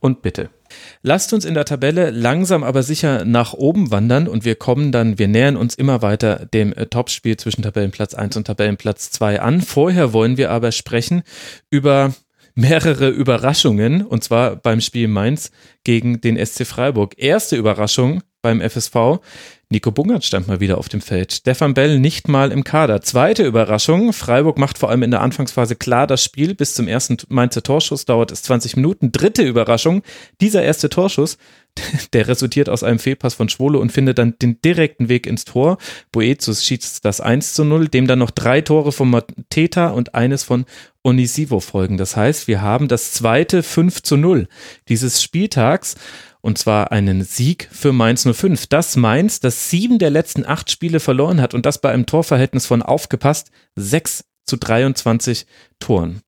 und bitte. Lasst uns in der Tabelle langsam aber sicher nach oben wandern und wir kommen dann, wir nähern uns immer weiter dem äh, Topspiel zwischen Tabellenplatz 1 und Tabellenplatz 2 an. Vorher wollen wir aber sprechen über mehrere Überraschungen und zwar beim Spiel Mainz gegen den SC Freiburg. Erste Überraschung beim FSV. Nico Bungert stand mal wieder auf dem Feld. Stefan Bell nicht mal im Kader. Zweite Überraschung. Freiburg macht vor allem in der Anfangsphase klar das Spiel. Bis zum ersten Mainzer Torschuss dauert es 20 Minuten. Dritte Überraschung. Dieser erste Torschuss, der resultiert aus einem Fehlpass von Schwole und findet dann den direkten Weg ins Tor. Boetius schießt das 1 zu 0, dem dann noch drei Tore von Mateta und eines von Onisivo folgen. Das heißt, wir haben das zweite 5 zu 0 dieses Spieltags und zwar einen Sieg für Mainz 05. Das Mainz, das sieben der letzten acht Spiele verloren hat und das bei einem Torverhältnis von aufgepasst 6 zu 23 Toren.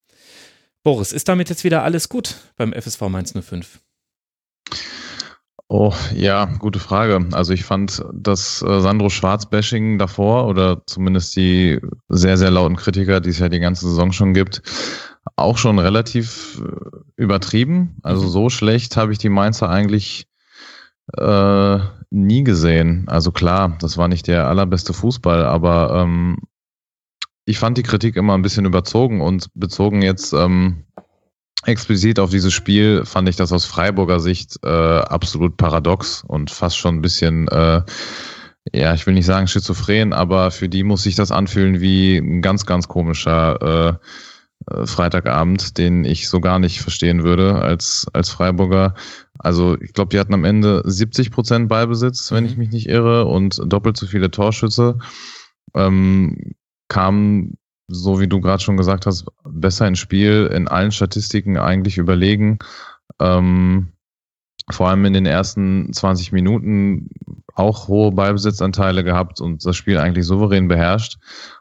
Boris, ist damit jetzt wieder alles gut beim FSV Mainz 05? Oh, ja, gute Frage. Also ich fand das äh, Sandro Schwarz-Bashing davor oder zumindest die sehr, sehr lauten Kritiker, die es ja die ganze Saison schon gibt, auch schon relativ äh, übertrieben. Also mhm. so schlecht habe ich die Mainzer eigentlich äh, nie gesehen. Also klar, das war nicht der allerbeste Fußball, aber ähm, ich fand die Kritik immer ein bisschen überzogen und bezogen jetzt ähm, explizit auf dieses Spiel fand ich das aus Freiburger Sicht äh, absolut paradox und fast schon ein bisschen äh, ja, ich will nicht sagen schizophren, aber für die muss sich das anfühlen wie ein ganz, ganz komischer äh, Freitagabend, den ich so gar nicht verstehen würde als, als Freiburger. Also ich glaube, die hatten am Ende 70 Prozent Ballbesitz, wenn ich mhm. mich nicht irre, und doppelt so viele Torschütze. Ähm, kamen, so wie du gerade schon gesagt hast, besser ins Spiel, in allen Statistiken eigentlich überlegen. Ähm, vor allem in den ersten 20 Minuten auch hohe Ballbesitzanteile gehabt und das Spiel eigentlich souverän beherrscht.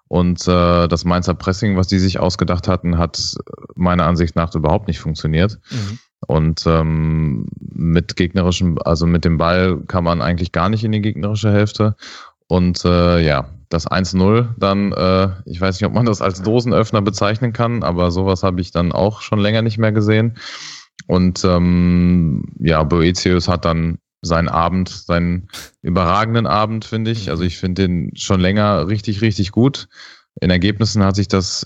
Und äh, das Mainzer Pressing, was die sich ausgedacht hatten, hat meiner Ansicht nach überhaupt nicht funktioniert. Mhm. Und ähm, mit gegnerischem, also mit dem Ball kann man eigentlich gar nicht in die gegnerische Hälfte. Und äh, ja, das 1-0 dann, äh, ich weiß nicht, ob man das als Dosenöffner bezeichnen kann, aber sowas habe ich dann auch schon länger nicht mehr gesehen. Und ähm, ja, Boetius hat dann seinen Abend, seinen überragenden Abend, finde ich. Also ich finde den schon länger richtig, richtig gut. In Ergebnissen hat sich das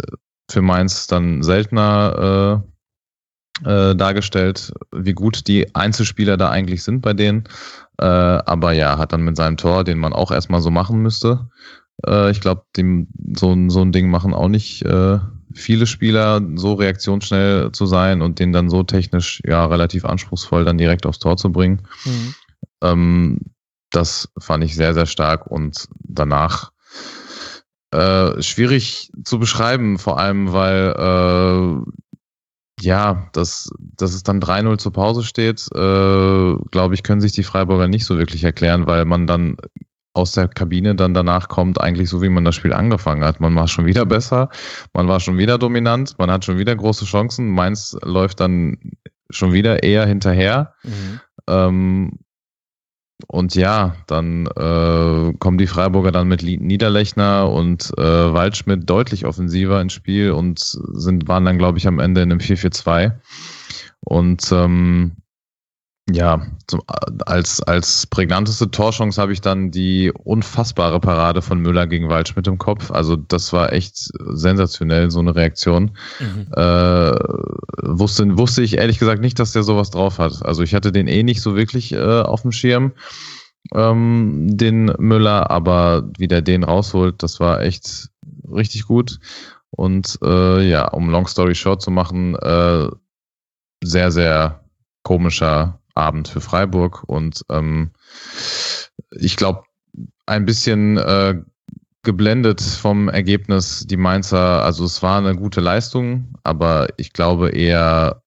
für Mainz dann seltener äh, äh, dargestellt, wie gut die Einzelspieler da eigentlich sind bei denen. Äh, aber ja, hat dann mit seinem Tor, den man auch erstmal so machen müsste. Äh, ich glaube, so, so ein Ding machen auch nicht äh, viele Spieler, so reaktionsschnell zu sein und den dann so technisch ja relativ anspruchsvoll dann direkt aufs Tor zu bringen. Mhm. Ähm, das fand ich sehr, sehr stark und danach äh, schwierig zu beschreiben, vor allem weil äh, ja, dass, dass es dann 3-0 zur Pause steht, äh, glaube ich, können sich die Freiburger nicht so wirklich erklären, weil man dann aus der Kabine dann danach kommt, eigentlich so wie man das Spiel angefangen hat. Man war schon wieder besser, man war schon wieder dominant, man hat schon wieder große Chancen. Mainz läuft dann schon wieder eher hinterher. Mhm. Ähm, und ja, dann äh, kommen die Freiburger dann mit Niederlechner und äh, Waldschmidt deutlich offensiver ins Spiel und sind, waren dann, glaube ich, am Ende in einem 4-4-2. Und ähm, Ja, zum, als, als prägnanteste Torchance habe ich dann die unfassbare Parade von Müller gegen Waldschmidt im Kopf. Also das war echt sensationell, so eine Reaktion. Mhm. Äh, wusste, wusste ich ehrlich gesagt nicht, dass der sowas drauf hat. Also ich hatte den eh nicht so wirklich äh, auf dem Schirm, ähm, den Müller, aber wie der den rausholt, das war echt richtig gut. Und äh, ja, um Long Story Short zu machen, äh, sehr, sehr komischer Abend für Freiburg und ähm, ich glaube, ein bisschen äh, geblendet vom Ergebnis die Mainzer. Also es war eine gute Leistung, aber ich glaube eher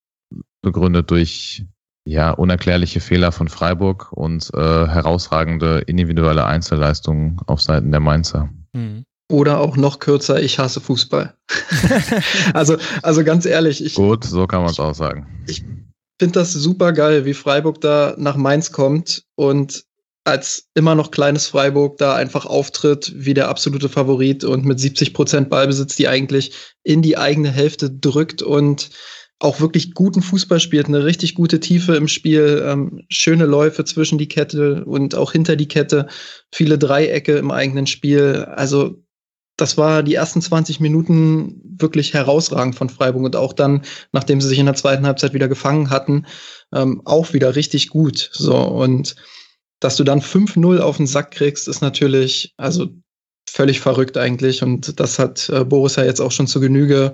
begründet durch ja unerklärliche Fehler von Freiburg und äh, herausragende individuelle Einzelleistungen auf Seiten der Mainzer. Mhm. Oder auch noch kürzer, ich hasse Fußball. also, also ganz ehrlich, ich. Gut, so kann man es auch sagen. Ich finde das super geil, wie Freiburg da nach Mainz kommt und als immer noch kleines Freiburg da einfach auftritt wie der absolute Favorit und mit 70 Prozent Ballbesitz die eigentlich in die eigene Hälfte drückt und auch wirklich guten Fußball spielt, eine richtig gute Tiefe im Spiel, ähm, schöne Läufe zwischen die Kette und auch hinter die Kette, viele Dreiecke im eigenen Spiel. Also das war die ersten 20 Minuten wirklich herausragend von Freiburg und auch dann, nachdem sie sich in der zweiten Halbzeit wieder gefangen hatten, ähm, auch wieder richtig gut. So und dass du dann 5-0 auf den Sack kriegst, ist natürlich also völlig verrückt eigentlich und das hat äh, Boris ja jetzt auch schon zu Genüge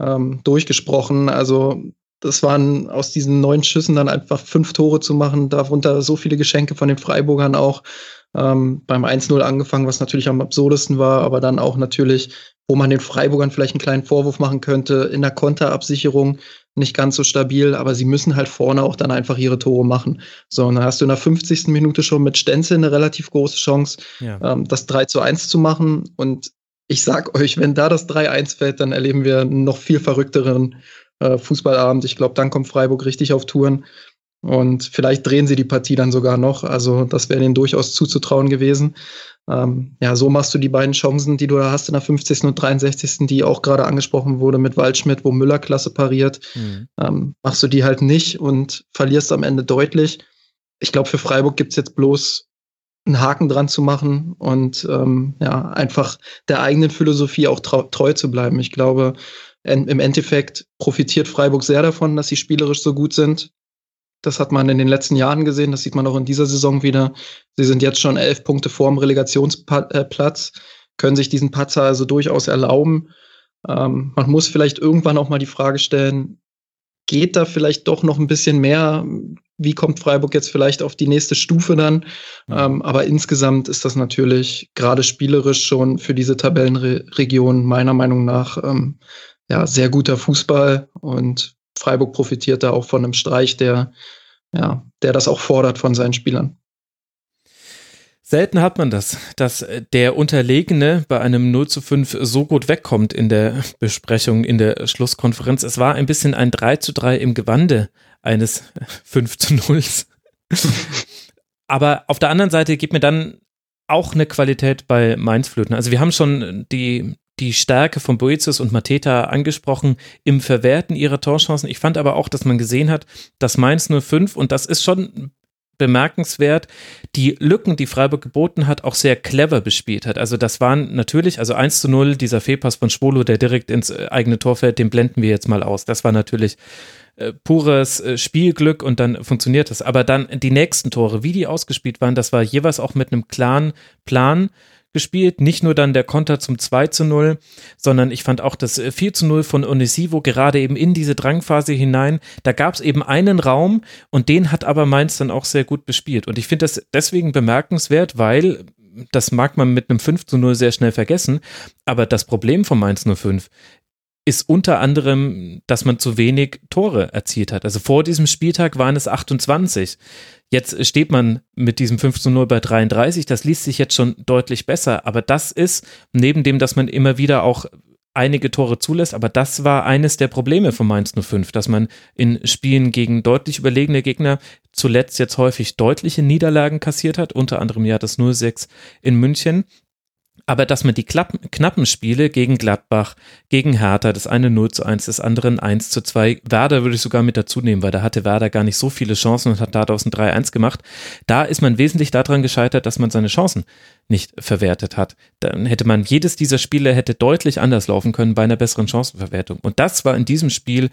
ähm, durchgesprochen. Also das waren aus diesen neun Schüssen dann einfach fünf Tore zu machen, darunter so viele Geschenke von den Freiburgern auch ähm, beim 1-0 angefangen, was natürlich am absurdesten war, aber dann auch natürlich, wo man den Freiburgern vielleicht einen kleinen Vorwurf machen könnte, in der Konterabsicherung nicht ganz so stabil, aber sie müssen halt vorne auch dann einfach ihre Tore machen. So, und dann hast du in der 50. Minute schon mit Stenzel eine relativ große Chance, ja. ähm, das 3 zu 1 zu machen. Und ich sag euch, wenn da das 3-1 fällt, dann erleben wir einen noch viel verrückteren äh, Fußballabend. Ich glaube, dann kommt Freiburg richtig auf Touren. Und vielleicht drehen sie die Partie dann sogar noch. Also das wäre denen durchaus zuzutrauen gewesen. Ähm, ja, so machst du die beiden Chancen, die du da hast in der 50. und 63., die auch gerade angesprochen wurde mit Waldschmidt, wo Müller klasse pariert, mhm. ähm, machst du die halt nicht und verlierst am Ende deutlich. Ich glaube, für Freiburg gibt's jetzt bloß einen Haken dran zu machen und ähm, ja, einfach der eigenen Philosophie auch treu zu bleiben. Ich glaube, im Endeffekt profitiert Freiburg sehr davon, dass sie spielerisch so gut sind. Das hat man in den letzten Jahren gesehen, das sieht man auch in dieser Saison wieder. Sie sind jetzt schon elf Punkte vorm Relegationsplatz, können sich diesen Patzer also durchaus erlauben. Ähm, man muss vielleicht irgendwann auch mal die Frage stellen, geht da vielleicht doch noch ein bisschen mehr? Wie kommt Freiburg jetzt vielleicht auf die nächste Stufe dann? Ähm, aber insgesamt ist das natürlich gerade spielerisch schon für diese Tabellenregion meiner Meinung nach ähm, ja, sehr guter Fußball und Freiburg profitiert da auch von einem Streich, der, ja, der das auch fordert von seinen Spielern. Selten hat man das, dass der Unterlegene bei einem 0 zu 5 so gut wegkommt in der Besprechung, in der Schlusskonferenz. Es war ein bisschen ein 3 zu 3 im Gewande eines 5 zu 0. Aber auf der anderen Seite gibt mir dann auch eine Qualität bei Mainz Flöten. Also wir haben schon die die Stärke von Boetius und Mateta angesprochen im Verwerten ihrer Torchancen. Ich fand aber auch, dass man gesehen hat, dass Mainz 05, und das ist schon bemerkenswert, die Lücken, die Freiburg geboten hat, auch sehr clever bespielt hat. Also das waren natürlich, also 1 zu 0, dieser Fehlpass von Schwolo, der direkt ins äh, eigene Tor fällt, den blenden wir jetzt mal aus. Das war natürlich äh, pures äh, Spielglück und dann funktioniert das. Aber dann die nächsten Tore, wie die ausgespielt waren, das war jeweils auch mit einem klaren Plan gespielt. Nicht nur dann der Konter zum 2 zu 0, sondern ich fand auch das 4 äh, zu 0 von Onisivo gerade eben in diese Drangphase hinein. Da gab es eben einen Raum und den hat aber Mainz dann auch sehr gut bespielt. Und ich finde das deswegen bemerkenswert, weil das mag man mit einem 5 zu 0 sehr schnell vergessen, aber das Problem von Mainz 05 ist unter anderem, dass man zu wenig Tore erzielt hat. Also vor diesem Spieltag waren es 28. Jetzt steht man mit diesem 5 zu 0 bei 33. Das liest sich jetzt schon deutlich besser. Aber das ist, neben dem, dass man immer wieder auch einige Tore zulässt, aber das war eines der Probleme von Mainz 05, dass man in Spielen gegen deutlich überlegene Gegner zuletzt jetzt häufig deutliche Niederlagen kassiert hat, unter anderem ja das 0-6 in München Aber dass man die knappen Spiele gegen Gladbach, gegen Hertha, das eine 0 zu 1, das andere 1 zu 2, Werder würde ich sogar mit dazu nehmen, weil da hatte Werder gar nicht so viele Chancen und hat daraus ein 3-1 gemacht. Da ist man wesentlich daran gescheitert, dass man seine Chancen nicht verwertet hat. Dann hätte man jedes dieser Spiele hätte deutlich anders laufen können bei einer besseren Chancenverwertung. Und das war in diesem Spiel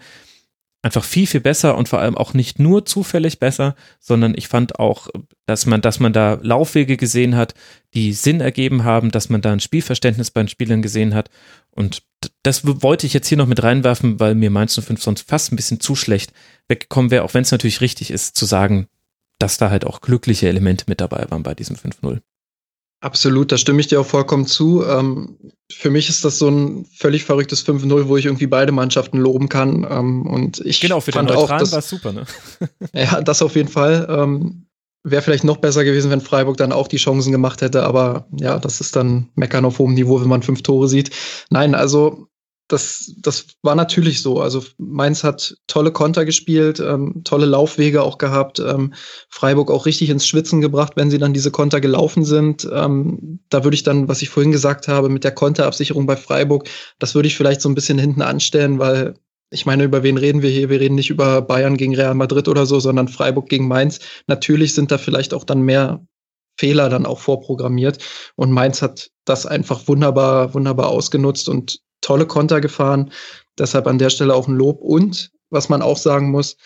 einfach viel, viel besser und vor allem auch nicht nur zufällig besser, sondern ich fand auch, dass man, dass man da Laufwege gesehen hat, die Sinn ergeben haben, dass man da ein Spielverständnis bei den Spielern gesehen hat. Und das wollte ich jetzt hier noch mit reinwerfen, weil mir Mainz 05 sonst fast ein bisschen zu schlecht weggekommen wäre, auch wenn es natürlich richtig ist zu sagen, dass da halt auch glückliche Elemente mit dabei waren bei diesem 5-0. Absolut, da stimme ich dir auch vollkommen zu. Ähm, für mich ist das so ein völlig verrücktes 5-0, wo ich irgendwie beide Mannschaften loben kann. Ähm, und ich genau, für fand den auch, war es super, ne? ja, das auf jeden Fall. Ähm, Wäre vielleicht noch besser gewesen, wenn Freiburg dann auch die Chancen gemacht hätte, aber ja, das ist dann Meckern auf hohem Niveau, wenn man fünf Tore sieht. Nein, also das, das war natürlich so. Also Mainz hat tolle Konter gespielt, ähm, tolle Laufwege auch gehabt, ähm, Freiburg auch richtig ins Schwitzen gebracht, wenn sie dann diese Konter gelaufen sind. Ähm, da würde ich dann, was ich vorhin gesagt habe, mit der Konterabsicherung bei Freiburg, das würde ich vielleicht so ein bisschen hinten anstellen, weil ich meine, über wen reden wir hier? Wir reden nicht über Bayern gegen Real Madrid oder so, sondern Freiburg gegen Mainz. Natürlich sind da vielleicht auch dann mehr Fehler dann auch vorprogrammiert. Und Mainz hat das einfach wunderbar, wunderbar ausgenutzt und tolle Konter gefahren. Deshalb an der Stelle auch ein Lob. Und was man auch sagen muss,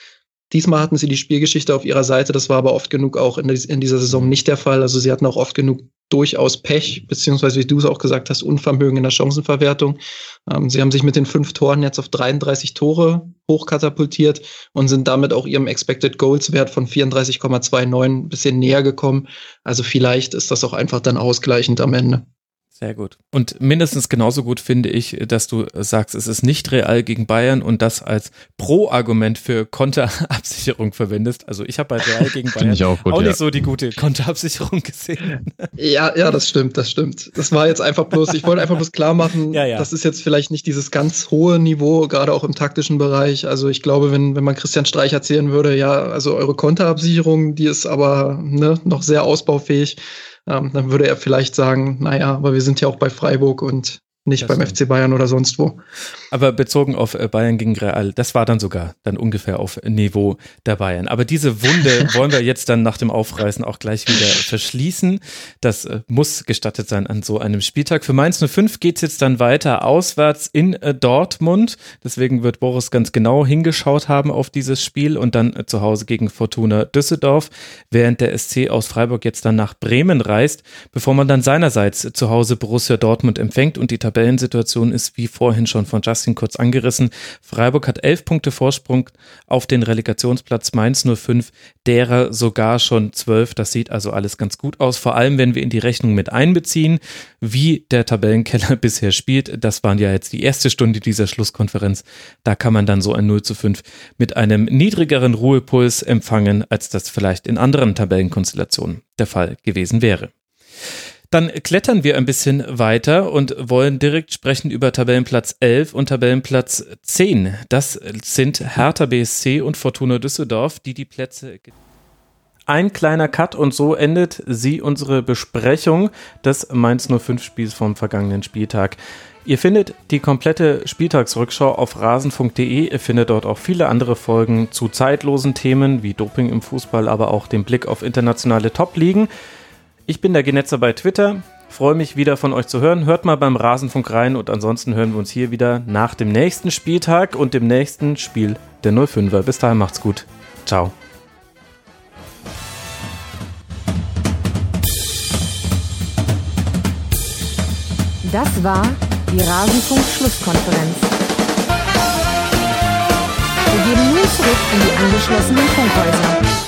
diesmal hatten sie die Spielgeschichte auf ihrer Seite. Das war aber oft genug auch in, in dieser Saison nicht der Fall. Also sie hatten auch oft genug durchaus Pech, beziehungsweise wie du es auch gesagt hast, Unvermögen in der Chancenverwertung. Ähm, sie haben sich mit den fünf Toren jetzt auf 33 Tore hochkatapultiert und sind damit auch ihrem Expected Goals Wert von 34,29 ein bisschen näher gekommen. Also vielleicht ist das auch einfach dann ausgleichend am Ende. Sehr gut. Und mindestens genauso gut finde ich, dass du sagst, es ist nicht real gegen Bayern und das als Pro-Argument für Konterabsicherung verwendest. Also ich habe bei Real gegen Bayern auch, gut, auch ja. nicht so die gute Konterabsicherung gesehen. Ja, ja, das stimmt, das stimmt. Das war jetzt einfach bloß, ich wollte einfach bloß klar machen, ja, ja. das ist jetzt vielleicht nicht dieses ganz hohe Niveau, gerade auch im taktischen Bereich. Also ich glaube, wenn, wenn man Christian Streich erzählen würde, ja, also eure Konterabsicherung, die ist aber ne, noch sehr ausbaufähig ähm, dann würde er vielleicht sagen, naja, aber wir sind ja auch bei Freiburg und nicht das beim FC Bayern oder sonst wo. Aber bezogen auf äh, Bayern gegen Real, das war dann sogar dann ungefähr auf Niveau der Bayern. Aber diese Wunde wollen wir jetzt dann nach dem Aufreißen auch gleich wieder verschließen. Das äh, muss gestattet sein an so einem Spieltag. Für Mainz 05 geht es jetzt dann weiter auswärts in äh, Dortmund. Deswegen wird Boris ganz genau hingeschaut haben auf dieses Spiel und dann zu Hause gegen Fortuna Düsseldorf, während der SC aus Freiburg jetzt dann nach Bremen reist, bevor man dann seinerseits zu Hause Borussia Dortmund empfängt und die Tabellensituation ist wie vorhin schon von Justin kurz angerissen. Freiburg hat elf Punkte Vorsprung auf den Relegationsplatz Mainz 05, derer sogar schon zwölf. Das sieht also alles ganz gut aus. Vor allem, wenn wir in die Rechnung mit einbeziehen, wie der Tabellenkeller bisher spielt. Das waren ja jetzt die erste Stunde dieser Schlusskonferenz. Da kann man dann so ein 0 zu 5 mit einem niedrigeren Ruhepuls empfangen, als das vielleicht in anderen Tabellenkonstellationen der Fall gewesen wäre. Dann klettern wir ein bisschen weiter und wollen direkt sprechen über Tabellenplatz 11 und Tabellenplatz 10. Das sind Hertha BSC und Fortuna Düsseldorf, die die Plätze. Ein kleiner Cut und so endet sie unsere Besprechung des Mainz 05 Spiels vom vergangenen Spieltag. Ihr findet die komplette Spieltagsrückschau auf rasenfunk.de. Ihr findet dort auch viele andere Folgen zu zeitlosen Themen wie Doping im Fußball, aber auch den Blick auf internationale Top-Ligen. Ich bin der Genetzer bei Twitter. Freue mich wieder von euch zu hören. Hört mal beim Rasenfunk rein und ansonsten hören wir uns hier wieder nach dem nächsten Spieltag und dem nächsten Spiel der 05er. Bis dahin macht's gut. Ciao. Das war die Rasenfunk-Schlusskonferenz. Wir geben nun zurück in die angeschlossenen Funkhäuser.